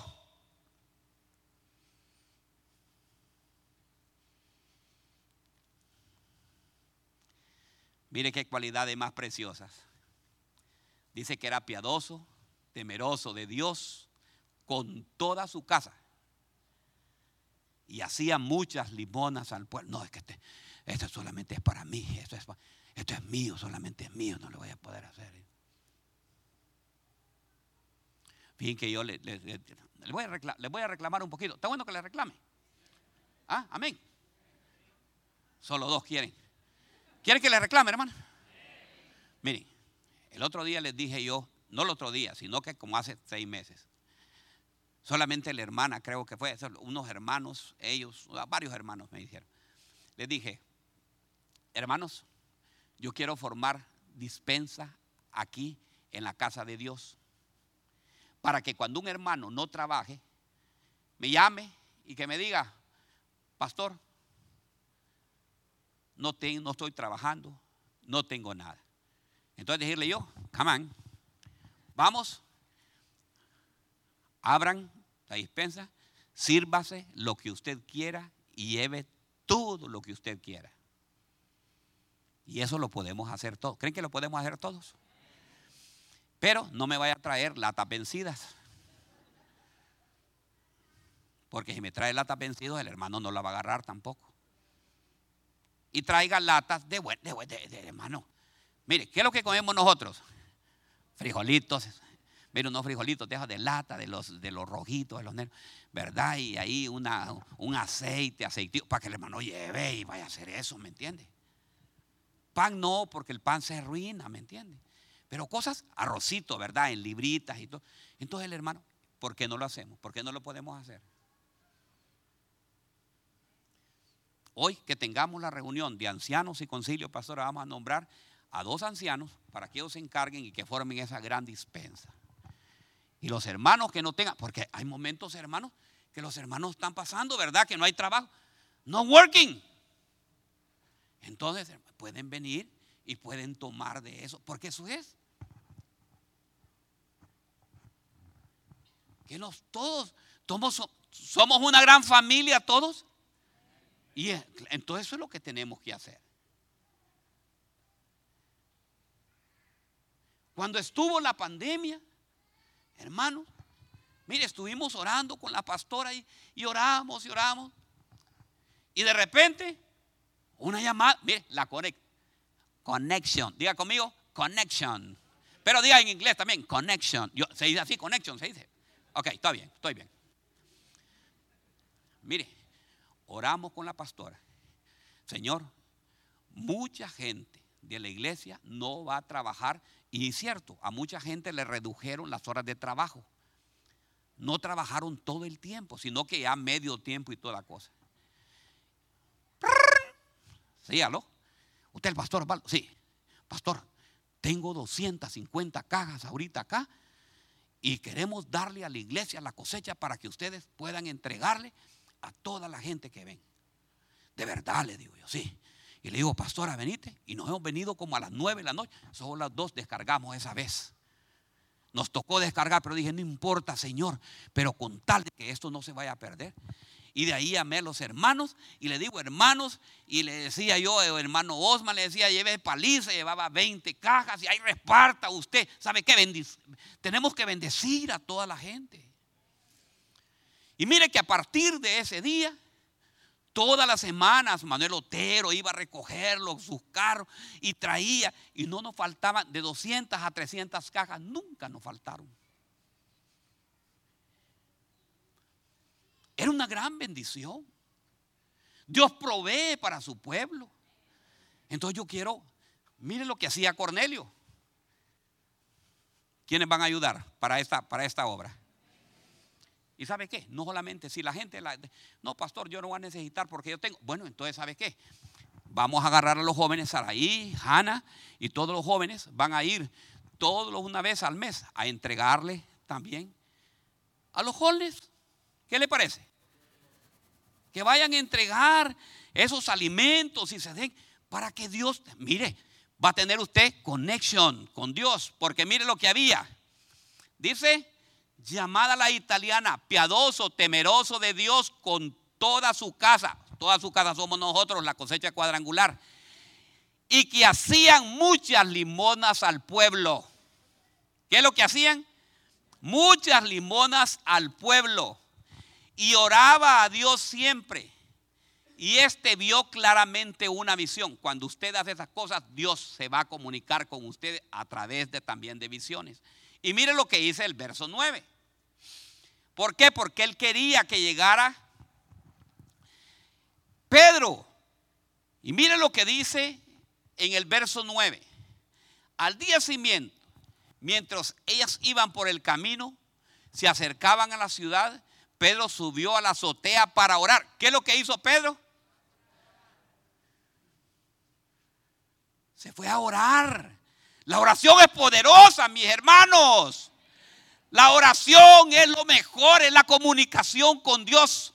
Mire qué cualidades más preciosas. Dice que era piadoso, temeroso de Dios con toda su casa. Y hacía muchas limonas al pueblo. No, es que este, esto solamente es para mí. Esto es, esto es mío, solamente es mío. No lo voy a poder hacer. Bien que yo le, voy a reclamar un poquito. Está bueno que le reclame. ¿Ah? Amén. Solo dos quieren. ¿Quieren que le reclame, hermano? Miren, el otro día les dije yo, no el otro día, sino que como hace seis meses. Solamente la hermana, creo que fue, unos hermanos, ellos, varios hermanos me dijeron. Les dije, hermanos, yo quiero formar dispensa aquí en la casa de Dios. Para que cuando un hermano no trabaje, me llame y que me diga, pastor, no, estoy trabajando, no tengo nada. Entonces decirle yo, come on, vamos, abran la dispensa, sírvase lo que usted quiera y lleve todo lo que usted quiera. Y eso lo podemos hacer todos. ¿Creen que lo podemos hacer todos? Pero no me vaya a traer latas vencidas. Porque si me trae latas vencidas, el hermano no la va a agarrar tampoco. Y traiga latas de, de, de, de hermano. Mire, ¿qué es lo que comemos nosotros? Frijolitos, Mire, unos frijolitos de de lata, de los, de los rojitos, de los negros, ¿verdad? Y ahí una, un aceite, aceite, para que el hermano lleve y vaya a hacer eso, ¿me entiende? Pan no, porque el pan se arruina, ¿me entiende? Pero cosas, arrocito, ¿verdad? En libritas y todo. Entonces el hermano, ¿por qué no lo hacemos? ¿Por qué no lo podemos hacer? Hoy que tengamos la reunión de ancianos y concilio, pastor, vamos a nombrar a dos ancianos para que ellos se encarguen y que formen esa gran dispensa. Y los hermanos que no tengan, porque hay momentos, hermanos, que los hermanos están pasando, ¿verdad? Que no hay trabajo. No working. Entonces pueden venir y pueden tomar de eso, porque eso es. Que nos todos, todos somos una gran familia todos. Y entonces eso es lo que tenemos que hacer. Cuando estuvo la pandemia, hermanos, mire, estuvimos orando con la pastora y, oramos y oramos. Y de repente, una llamada, mire, la conect, connection, diga conmigo, connection. Pero diga en inglés también, connection. Se dice así, connection, se dice. Ok, está bien, estoy bien. Mire, oramos con la pastora. Señor, mucha gente de la iglesia no va a trabajar y es cierto, a mucha gente le redujeron las horas de trabajo. No trabajaron todo el tiempo, sino que ya medio tiempo y toda la cosa. Sí, aló. ¿Usted el pastor Sí, pastor, tengo 250 cajas ahorita acá y queremos darle a la iglesia la cosecha para que ustedes puedan entregarle a toda la gente que ven. De verdad, le digo yo, sí. Y le digo, pastora, venite. Y nos hemos venido como a las nueve de la noche. Solo las dos descargamos esa vez. Nos tocó descargar, pero dije, no importa, Señor, pero con tal de que esto no se vaya a perder. Y de ahí amé a los hermanos y le digo, hermanos, y le decía yo, eh, hermano Osman, le decía, lleve paliza, llevaba 20 cajas y ahí reparta usted. ¿Sabe qué? tenemos que bendecir a toda la gente. Y mire que a partir de ese día, Todas las semanas Manuel Otero iba a recogerlo, sus carros, y traía, y no nos faltaban de 200 a 300 cajas, nunca nos faltaron. Era una gran bendición. Dios provee para su pueblo. Entonces yo quiero, miren lo que hacía Cornelio. ¿Quiénes van a ayudar para esta, para esta obra? ¿Y sabe qué? No solamente si la gente, no, pastor, yo no voy a necesitar porque yo tengo. Bueno, entonces, ¿sabe qué? Vamos a agarrar a los jóvenes, Saraí, Hanna y todos los jóvenes van a ir todos una vez al mes a entregarle también a los jóvenes. ¿Qué le parece? Que vayan a entregar esos alimentos y se den para que Dios, mire, va a tener usted conexión con Dios, porque mire lo que había. Dice, llamada la italiana, piadoso, temeroso de Dios con toda su casa. Toda su casa somos nosotros, la cosecha cuadrangular. Y que hacían muchas limonas al pueblo. ¿Qué es lo que hacían? Muchas limonas al pueblo. Y oraba a Dios siempre. Y este vio claramente una visión. Cuando usted hace esas cosas, Dios se va a comunicar con usted a través de también de visiones. Y mire lo que dice el verso 9. ¿Por qué? Porque él quería que llegara Pedro. Y mire lo que dice en el verso 9. Al día siguiente, mientras ellas iban por el camino, se acercaban a la ciudad, Pedro subió a la azotea para orar. ¿Qué es lo que hizo Pedro? Se fue a orar. La oración es poderosa, mis hermanos. La oración es lo mejor, es la comunicación con Dios.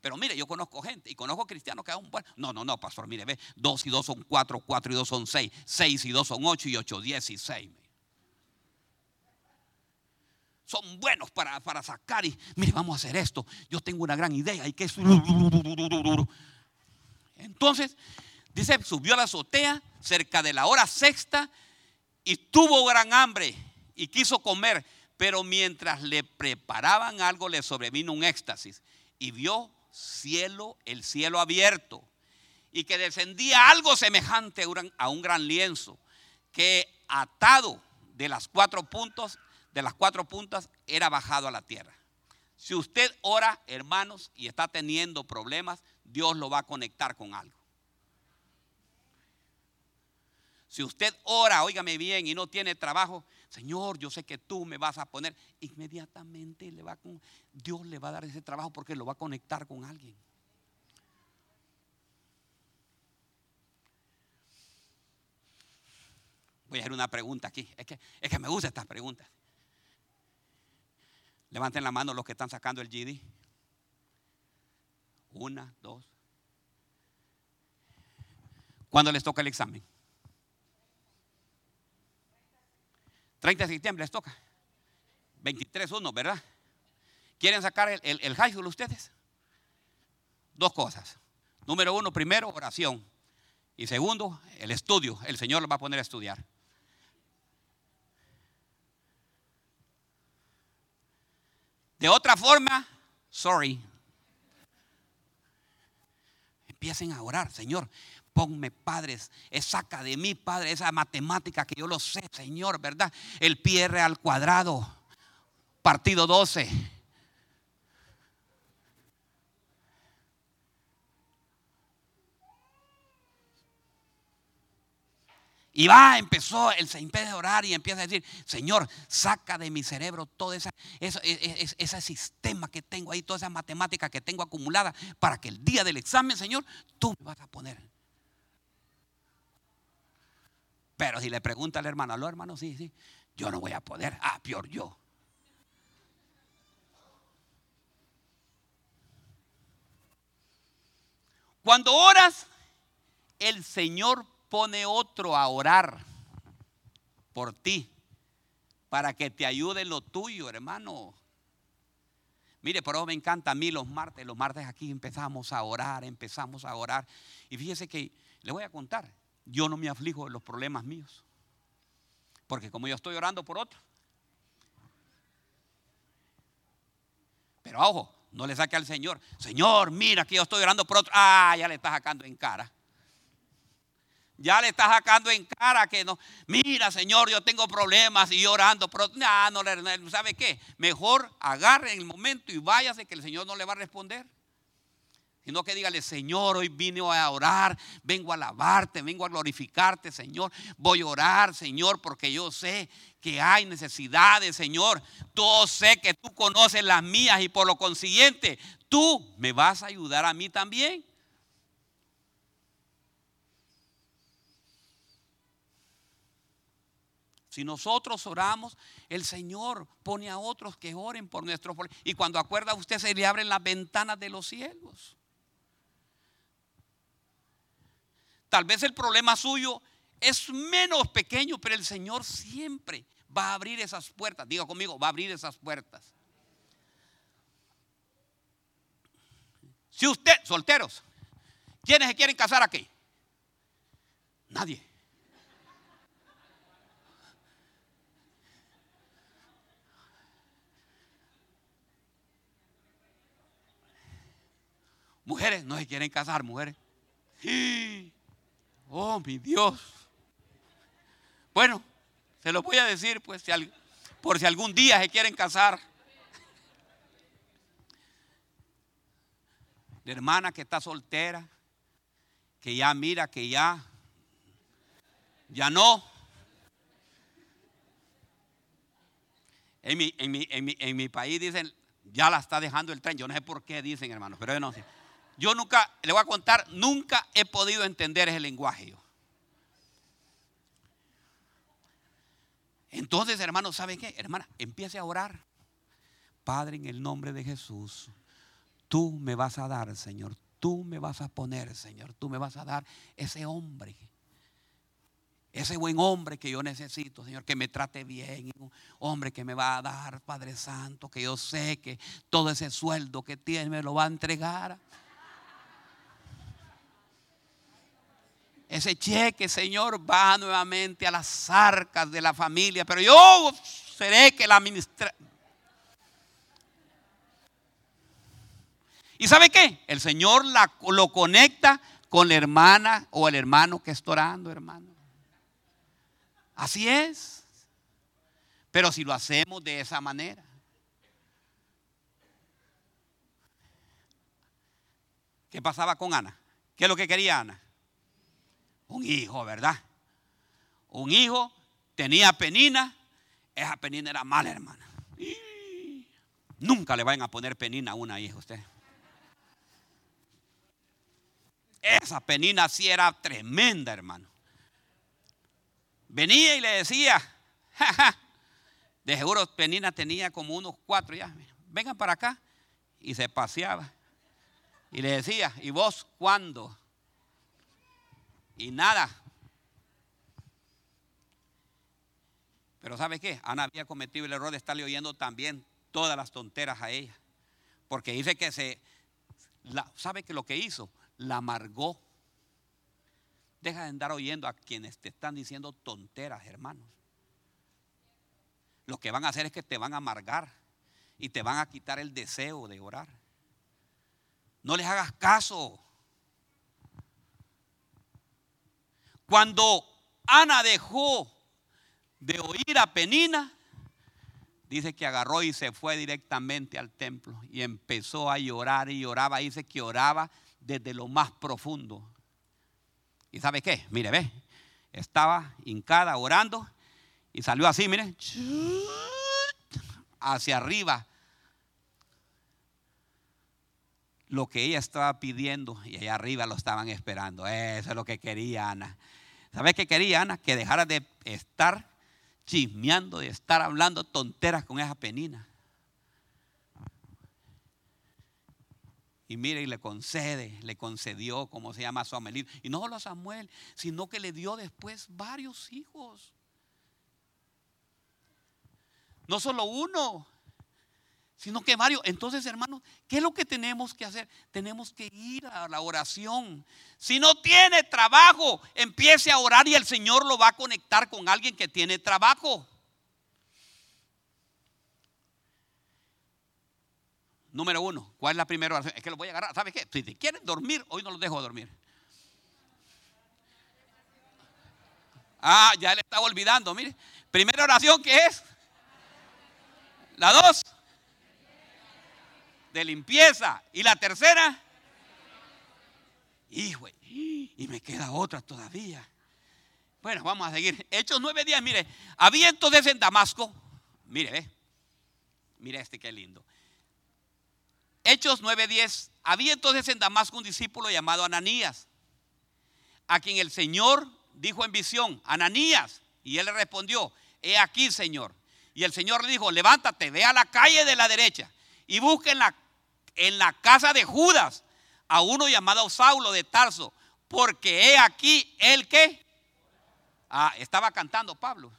Pero mire, yo conozco gente y conozco cristianos que bueno. No, no, no, pastor, mire, ve, dos y dos son cuatro, cuatro y dos son seis, seis y dos son ocho y ocho, dieciséis. Son buenos para, para sacar y, mire, vamos a hacer esto. Yo tengo una gran idea y que es... Entonces, dice, subió a la azotea cerca de la hora sexta y tuvo gran hambre y quiso comer, pero mientras le preparaban algo le sobrevino un éxtasis y vio cielo, el cielo abierto y que descendía algo semejante a un gran lienzo que atado de las cuatro puntos, de las cuatro puntas era bajado a la tierra. Si usted ora, hermanos, y está teniendo problemas, Dios lo va a conectar con algo. Si usted ora, óigame bien, y no tiene trabajo, Señor, yo sé que tú me vas a poner, inmediatamente le va con, Dios le va a dar ese trabajo porque lo va a conectar con alguien. Voy a hacer una pregunta aquí. Es que, es que me gustan estas preguntas. Levanten la mano los que están sacando el GD. Una, dos. ¿Cuándo les toca el examen? 30 de septiembre les toca. 23-1, ¿verdad? ¿Quieren sacar el, el, high school ustedes? Dos cosas. Número uno, primero, oración. Y segundo, el estudio. El Señor los va a poner a estudiar. De otra forma, sorry. Empiecen a orar, Señor ponme, padres, saca de mí, Padre, esa matemática que yo lo sé, Señor, ¿verdad? El PR al cuadrado, partido 12. Y va, empezó, el se empieza a orar y empieza a decir, Señor, saca de mi cerebro todo ese, ese sistema que tengo ahí, toda esa matemática que tengo acumulada, para que el día del examen, Señor, tú me vas a poner pero si le pregunta al hermano, ¿aló hermano? Sí, sí. Yo no voy a poder. Ah, peor yo. Cuando oras, el Señor pone otro a orar por ti para que te ayude lo tuyo, hermano. Mire, por eso me encanta a mí los martes. Los martes aquí empezamos a orar, empezamos a orar. Y fíjese que le voy a contar yo no me aflijo de los problemas míos. Porque como yo estoy orando por otro. Pero ojo, no le saque al Señor. Señor, mira que yo estoy orando por otro. Ah, ya le está sacando en cara. Ya le está sacando en cara que no. Mira, Señor, yo tengo problemas y orando por otro. no, no, ¿sabe qué? Mejor agarre en el momento y váyase que el Señor no le va a responder sino que dígale, Señor, hoy vine a orar, vengo a alabarte, vengo a glorificarte, Señor. Voy a orar, Señor, porque yo sé que hay necesidades, Señor. Yo sé que tú conoces las mías y por lo consiguiente, tú me vas a ayudar a mí también. Si nosotros oramos, el Señor pone a otros que oren por nuestro Y cuando acuerda usted, se le abren las ventanas de los cielos. Tal vez el problema suyo es menos pequeño, pero el Señor siempre va a abrir esas puertas. Diga conmigo, va a abrir esas puertas. Si usted, solteros, ¿quiénes se quieren casar aquí? Nadie. No se quieren casar, mujeres. Oh, mi Dios. Bueno, se lo voy a decir, pues, por si algún día se quieren casar. La hermana que está soltera, que ya mira que ya, ya no. En mi, en mi, en mi, en mi país dicen, ya la está dejando el tren. Yo no sé por qué dicen, hermanos, pero yo no sé. Yo nunca, le voy a contar, nunca he podido entender ese lenguaje. Entonces, hermano, ¿sabe qué? Hermana, empiece a orar. Padre, en el nombre de Jesús, tú me vas a dar, Señor. Tú me vas a poner, Señor. Tú me vas a dar ese hombre. Ese buen hombre que yo necesito, Señor, que me trate bien. Un hombre que me va a dar, Padre Santo, que yo sé que todo ese sueldo que tiene me lo va a entregar. Ese cheque, Señor, va nuevamente a las arcas de la familia, pero yo seré que la administra. ¿Y sabe qué? El Señor la, lo conecta con la hermana o el hermano que está orando, hermano. Así es. Pero si lo hacemos de esa manera. ¿Qué pasaba con Ana? ¿Qué es lo que quería Ana? Un hijo, ¿verdad? Un hijo tenía penina, esa penina era mala, hermana. Nunca le vayan a poner penina a una hija usted. Esa penina sí era tremenda, hermano. Venía y le decía, de seguro penina tenía como unos cuatro ya, vengan para acá. Y se paseaba. Y le decía, ¿y vos cuándo? Y nada. Pero ¿sabe qué? Ana había cometido el error de estarle oyendo también todas las tonteras a ella. Porque dice que se, ¿sabe que lo que hizo? La amargó. Deja de andar oyendo a quienes te están diciendo tonteras, hermanos. Lo que van a hacer es que te van a amargar y te van a quitar el deseo de orar. No les hagas caso. Cuando Ana dejó de oír a Penina, dice que agarró y se fue directamente al templo y empezó a llorar y lloraba. Dice que oraba desde lo más profundo. ¿Y sabe qué? Mire, ve, estaba hincada orando y salió así, mire, hacia arriba. Lo que ella estaba pidiendo y allá arriba lo estaban esperando. Eso es lo que quería Ana. ¿Sabes qué quería Ana? Que dejara de estar chismeando, de estar hablando tonteras con esa penina. Y mire, y le concede, le concedió, como se llama, a Y no solo a Samuel, sino que le dio después varios hijos. No solo uno sino que varios. Entonces, hermanos, ¿qué es lo que tenemos que hacer? Tenemos que ir a la oración. Si no tiene trabajo, empiece a orar y el Señor lo va a conectar con alguien que tiene trabajo. Número uno, ¿cuál es la primera oración? Es que lo voy a agarrar. ¿Sabe qué? Si quieren dormir, hoy no los dejo dormir. Ah, ya le estaba olvidando. Mire, primera oración, ¿qué es? La dos de limpieza. Y la tercera, y me queda otra todavía. Bueno, vamos a seguir. Hechos nueve días, mire, había entonces en Damasco, mire, ve, mire este que lindo. Hechos 9:10. Había entonces en Damasco un discípulo llamado Ananías, a quien el Señor dijo en visión, Ananías, y él le respondio, he aquí, Señor. Y el Señor le dijo, levántate, ve a la calle de la derecha y busque en la, en la casa de Judas a uno llamado Saulo de Tarso, porque he aquí el que... Ah, estaba cantando Pablo.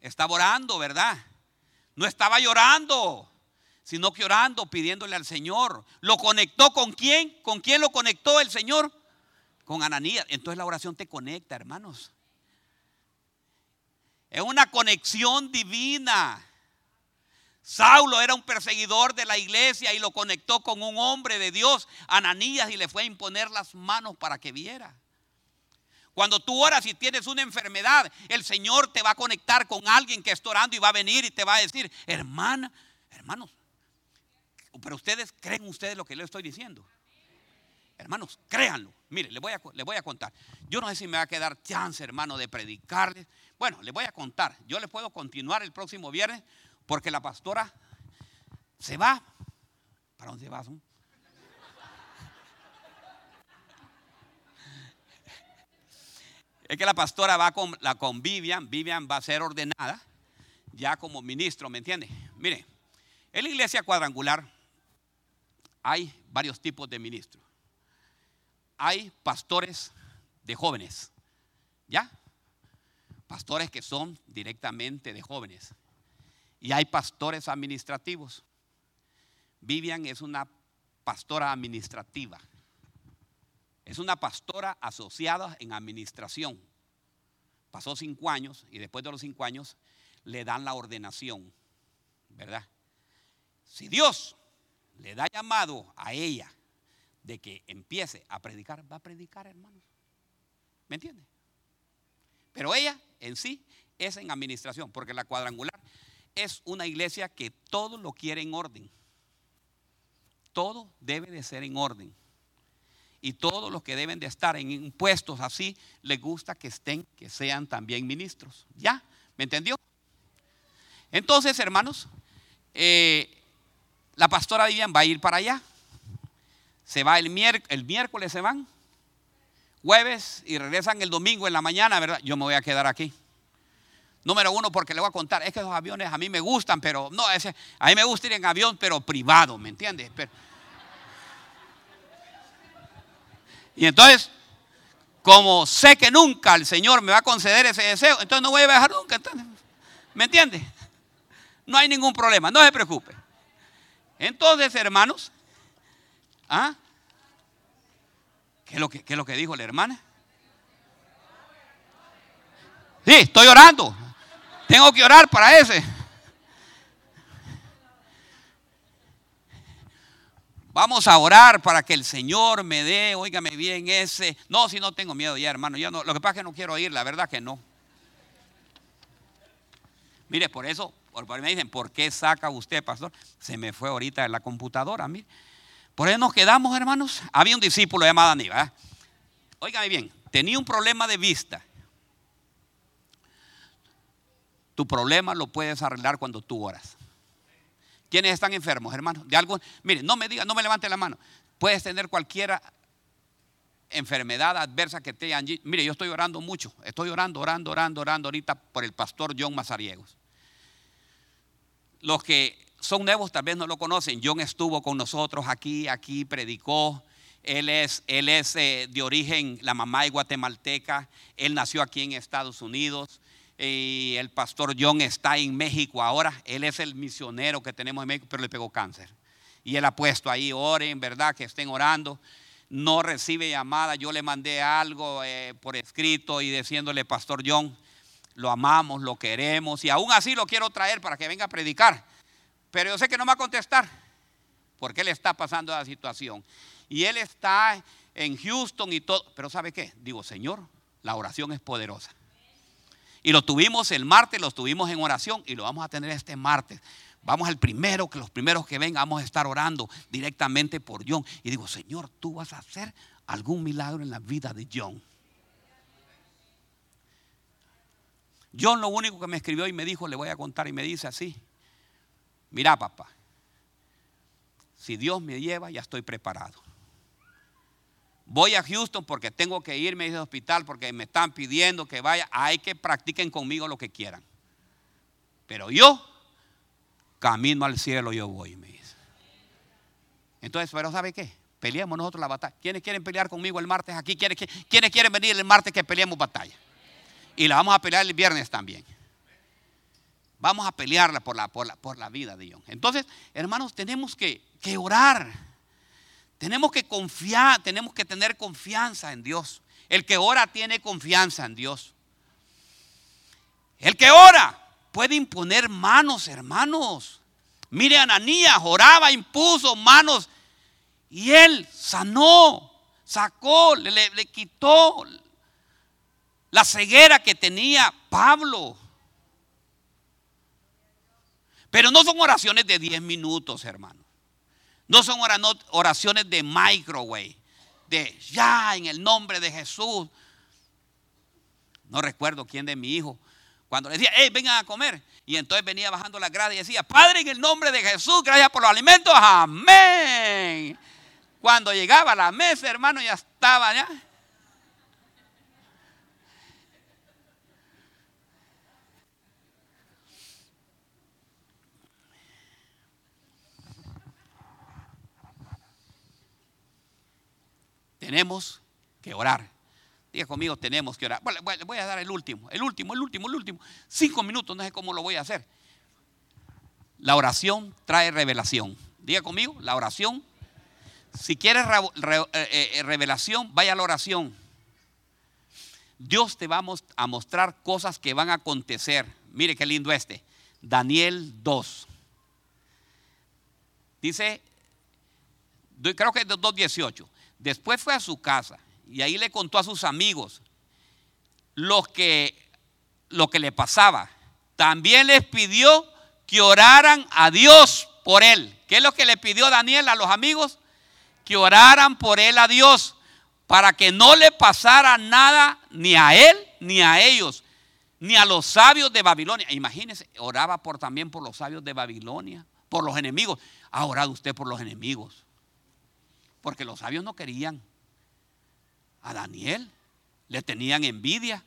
Estaba orando, ¿verdad? No estaba llorando, sino que orando, pidiéndole al Señor. ¿Lo conectó con quién? ¿Con quién lo conectó el Señor? Con Ananías. Entonces la oración te conecta, hermanos. Es una conexión divina. Saulo era un perseguidor de la iglesia y lo conectó con un hombre de Dios, Ananías, y le fue a imponer las manos para que viera. Cuando tú oras y tienes una enfermedad, el Señor te va a conectar con alguien que está orando y va a venir y te va a decir, hermana, hermanos, pero ustedes creen ustedes lo que le estoy diciendo. Hermanos, créanlo. Mire, les voy, a, voy a contar. Yo no sé si me va a quedar chance, hermano, de predicarles. Bueno, les voy a contar. Yo les puedo continuar el próximo viernes porque la pastora se va. ¿Para dónde vas? Es que la pastora va con, la, con Vivian. Vivian va a ser ordenada ya como ministro, ¿me entiende? Mire, en la iglesia cuadrangular hay varios tipos de ministros. Hay pastores de jóvenes, ¿ya? Pastores que son directamente de jóvenes. Y hay pastores administrativos. Vivian es una pastora administrativa. Es una pastora asociada en administración. Pasó cinco años y después de los cinco años le dan la ordenación, ¿verdad? Si Dios le da llamado a ella de que empiece a predicar, va a predicar, hermanos. ¿Me entiende? Pero ella en sí es en administración, porque la cuadrangular es una iglesia que todo lo quiere en orden. Todo debe de ser en orden. Y todos los que deben de estar en puestos así, les gusta que estén, que sean también ministros. ¿Ya? ¿Me entendió? Entonces, hermanos, eh, la pastora Vivian va a ir para allá. Se va el, el miércoles, se van. Jueves y regresan el domingo en la mañana, ¿verdad? Yo me voy a quedar aquí. Número uno, porque le voy a contar, es que los aviones a mí me gustan, pero no, ese, a mí me gusta ir en avión, pero privado, ¿me entiendes? y entonces, como sé que nunca el Señor me va a conceder ese deseo, entonces no voy a viajar nunca. ¿Me entiende? No hay ningún problema, no se preocupe. Entonces, hermanos, ¿ah? ¿Qué es lo que, qué es lo que dijo la hermana? Sí, estoy orando. Tengo que orar para ese. Vamos a orar para que el Señor me dé, óigame bien, ese. No, si no tengo miedo ya, hermano. Ya no, lo que pasa es que no quiero ir, la verdad que no. Mire, por eso, por, me dicen, ¿por qué saca usted, pastor? Se me fue ahorita en la computadora, mire. Por eso nos quedamos, hermanos. Había un discípulo llamado Aníbal. Óigame bien, tenía un problema de vista. Tu problema lo puedes arreglar cuando tú oras. ¿Quiénes están enfermos, hermanos? De algo, mire, no me diga, no me levante la mano. Puedes tener cualquier enfermedad adversa que te hayan. Mire, yo estoy orando mucho. Estoy orando, orando, orando, orando ahorita por el pastor John Mazariegos. Los que son nuevos tal vez no lo conocen. John estuvo con nosotros aquí, aquí predicó. Él es, él es eh, de origen, la mamá es guatemalteca. Él nació aquí en Estados Unidos y el pastor John está en México ahora. Él es el misionero que tenemos en México, pero le pegó cáncer. Y él ha puesto ahí, oren, ¿verdad? Que estén orando. No recibe llamada. Yo le mandé algo eh, por escrito y diciéndole, Pastor John, lo amamos, lo queremos y aún así lo quiero traer para que venga a predicar. Pero yo sé que no me va a contestar porque él está pasando la situación. Y él está en Houston y todo. Pero ¿sabe qué? Digo, Señor, la oración es poderosa. Y lo tuvimos el martes, lo tuvimos en oración y lo vamos a tener este martes. Vamos al primero, que los primeros que vengan vamos a estar orando directamente por John. Y digo, Señor, tú vas a hacer algún milagro en la vida de John. John lo único que me escribió y me dijo, le voy a contar y me dice así, mira papá, si Dios me lleva ya estoy preparado. Voy a Houston porque tengo que irme a ese hospital porque me están pidiendo que vaya. Hay que practiquen conmigo lo que quieran. Pero yo, camino al cielo, yo voy, me dice. Entonces, pero ¿sabe qué? Peleemos nosotros la batalla. ¿Quiénes quieren pelear conmigo el martes aquí? ¿Quiénes, ¿Quiénes quieren venir el martes que peleemos batalla? Y la vamos a pelear el viernes también. Vamos a pelearla por la, por la, por la vida de Dios. Entonces, hermanos, tenemos que, que orar. Tenemos que confiar, tenemos que tener confianza en Dios. El que ora tiene confianza en Dios. El que ora puede imponer manos, hermanos. Mire, Ananías oraba, impuso manos y él sanó, sacó, le, quitó la ceguera que tenía Pablo. Pero no son oraciones de 10 minutos, hermano. No son oraciones de microwave, de ya en el nombre de Jesús. No recuerdo quién de mi hijo, cuando le decía, hey, vengan a comer. Y entonces venía bajando la grada y decía, Padre, en el nombre de Jesús, gracias por los alimentos, amén. Cuando llegaba a la mesa, hermano, ya estaba ya. Tenemos que orar. Diga conmigo, tenemos que orar. Bueno, voy a dar el último, el último, el último, el último. Cinco minutos, no sé cómo lo voy a hacer. La oración trae revelación. Diga conmigo, la oración. Si quieres eh, eh, revelación, vaya a la oración. Dios te va a mostrar cosas que van a acontecer. Mire qué lindo este. Daniel 2. Dice, creo que es 2.18. Después fue a su casa y ahí le contó a sus amigos lo que, le pasaba. También les pidió que oraran a Dios por él. ¿Qué es lo que le pidió Daniel a los amigos? Que oraran por él a Dios para que no le pasara nada ni a él ni a ellos, ni a los sabios de Babilonia. Imagínense, oraba por, también por los sabios de Babilonia, por los enemigos. Ha orado usted por los enemigos. Porque los sabios no querían a Daniel. Le tenían envidia.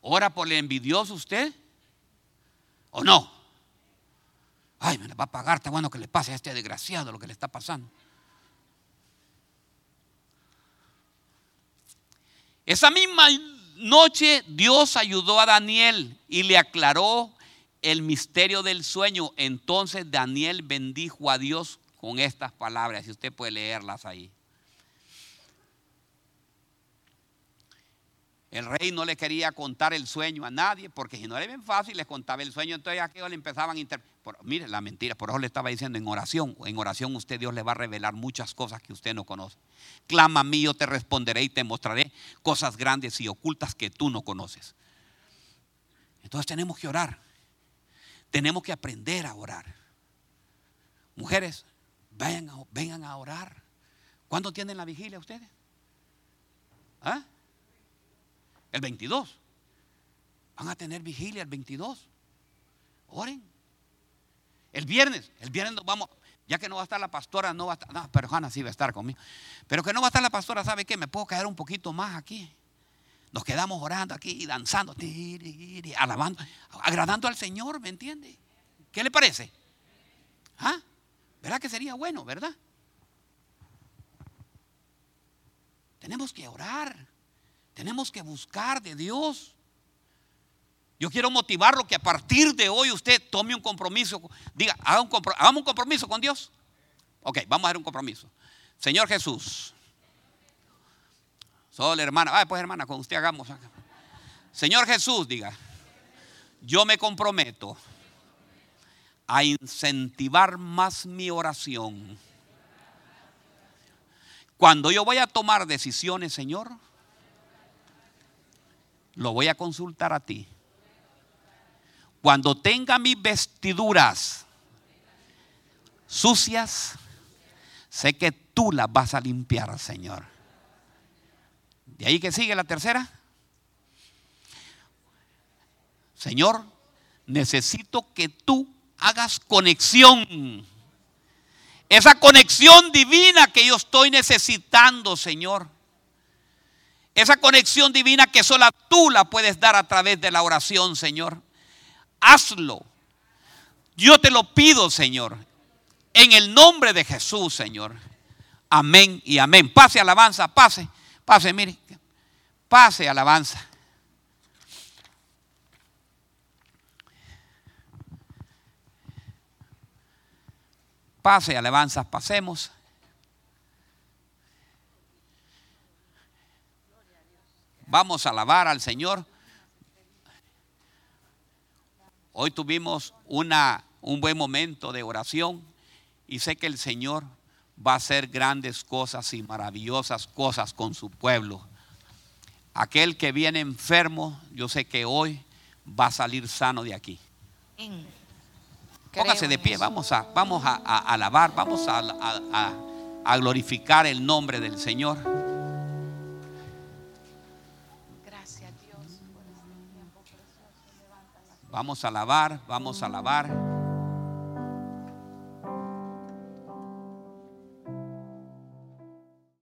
¿Ora por el envidioso usted? ¿O no? Ay, me la va a pagar. Está bueno que le pase a este desgraciado lo que le está pasando. Esa misma noche Dios ayudó a Daniel y le aclaró el misterio del sueño. Entonces Daniel bendijo a Dios con estas palabras, y usted puede leerlas ahí. El rey no le quería contar el sueño a nadie, porque si no era bien fácil, les contaba el sueño, entonces aquellos le empezaban a interpretar. Mire, la mentira, por eso le estaba diciendo en oración. En oración usted, Dios le va a revelar muchas cosas que usted no conoce. Clama a mí, yo te responderé y te mostraré cosas grandes y ocultas que tú no conoces. Entonces tenemos que orar. Tenemos que aprender a orar. Mujeres, vengan, vengan a orar. ¿Cuándo tienen la vigilia ustedes? ¿Ah? El 22. Van a tener vigilia el 22. Oren. El viernes, el viernes vamos, ya que no va a estar la pastora, no va a estar, no, pero Hanna sí va a estar conmigo. Pero que no va a estar la pastora, ¿sabe qué? Me puedo quedar un poquito más aquí. Nos quedamos orando aquí danzando, alabando, agradando al Señor, ¿me entiende? ¿Qué le parece? ¿Ah? ¿Verdad que sería bueno, verdad? Tenemos que orar. Tenemos que buscar de Dios. Yo quiero motivarlo que a partir de hoy usted tome un compromiso. Diga, haga un hagamos un compromiso con Dios. Ok, vamos a hacer un compromiso. Señor Jesús. Solo hermana. Ah, pues hermana, con usted hagamos. Señor Jesús, diga. Yo me comprometo a incentivar más mi oración. Cuando yo voy a tomar decisiones, Señor, lo voy a consultar a ti. Cuando tenga mis vestiduras sucias, sé que tú las vas a limpiar, Señor. De ahí que sigue la tercera. Señor, necesito que tú hagas conexión. Esa conexión divina que yo estoy necesitando, Señor Esa conexión divina que solo tú la puedes dar a través de la oración, Señor. Hazlo. Yo te lo pido, Señor. En el nombre de Jesús, Señor. Amén y amén. Pase alabanza, pase, pase, mire. Pase alabanza. Pase alabanza, pasemos. Vamos a alabar al Señor. Hoy tuvimos una, un buen momento de oración y sé que el Señor va a hacer grandes cosas y maravillosas cosas con su pueblo. Aquel que viene enfermo, yo sé que hoy va a salir sano de aquí. Póngase de pie, vamos a, vamos a, alabar, vamos a, a glorificar el nombre del Señor. Vamos a alabar, vamos a alabar.